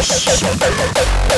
Shut up.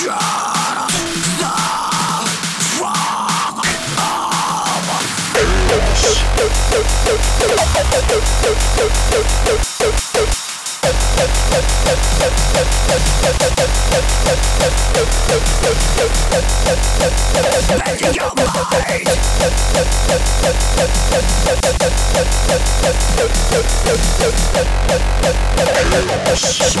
Shock. Shut up.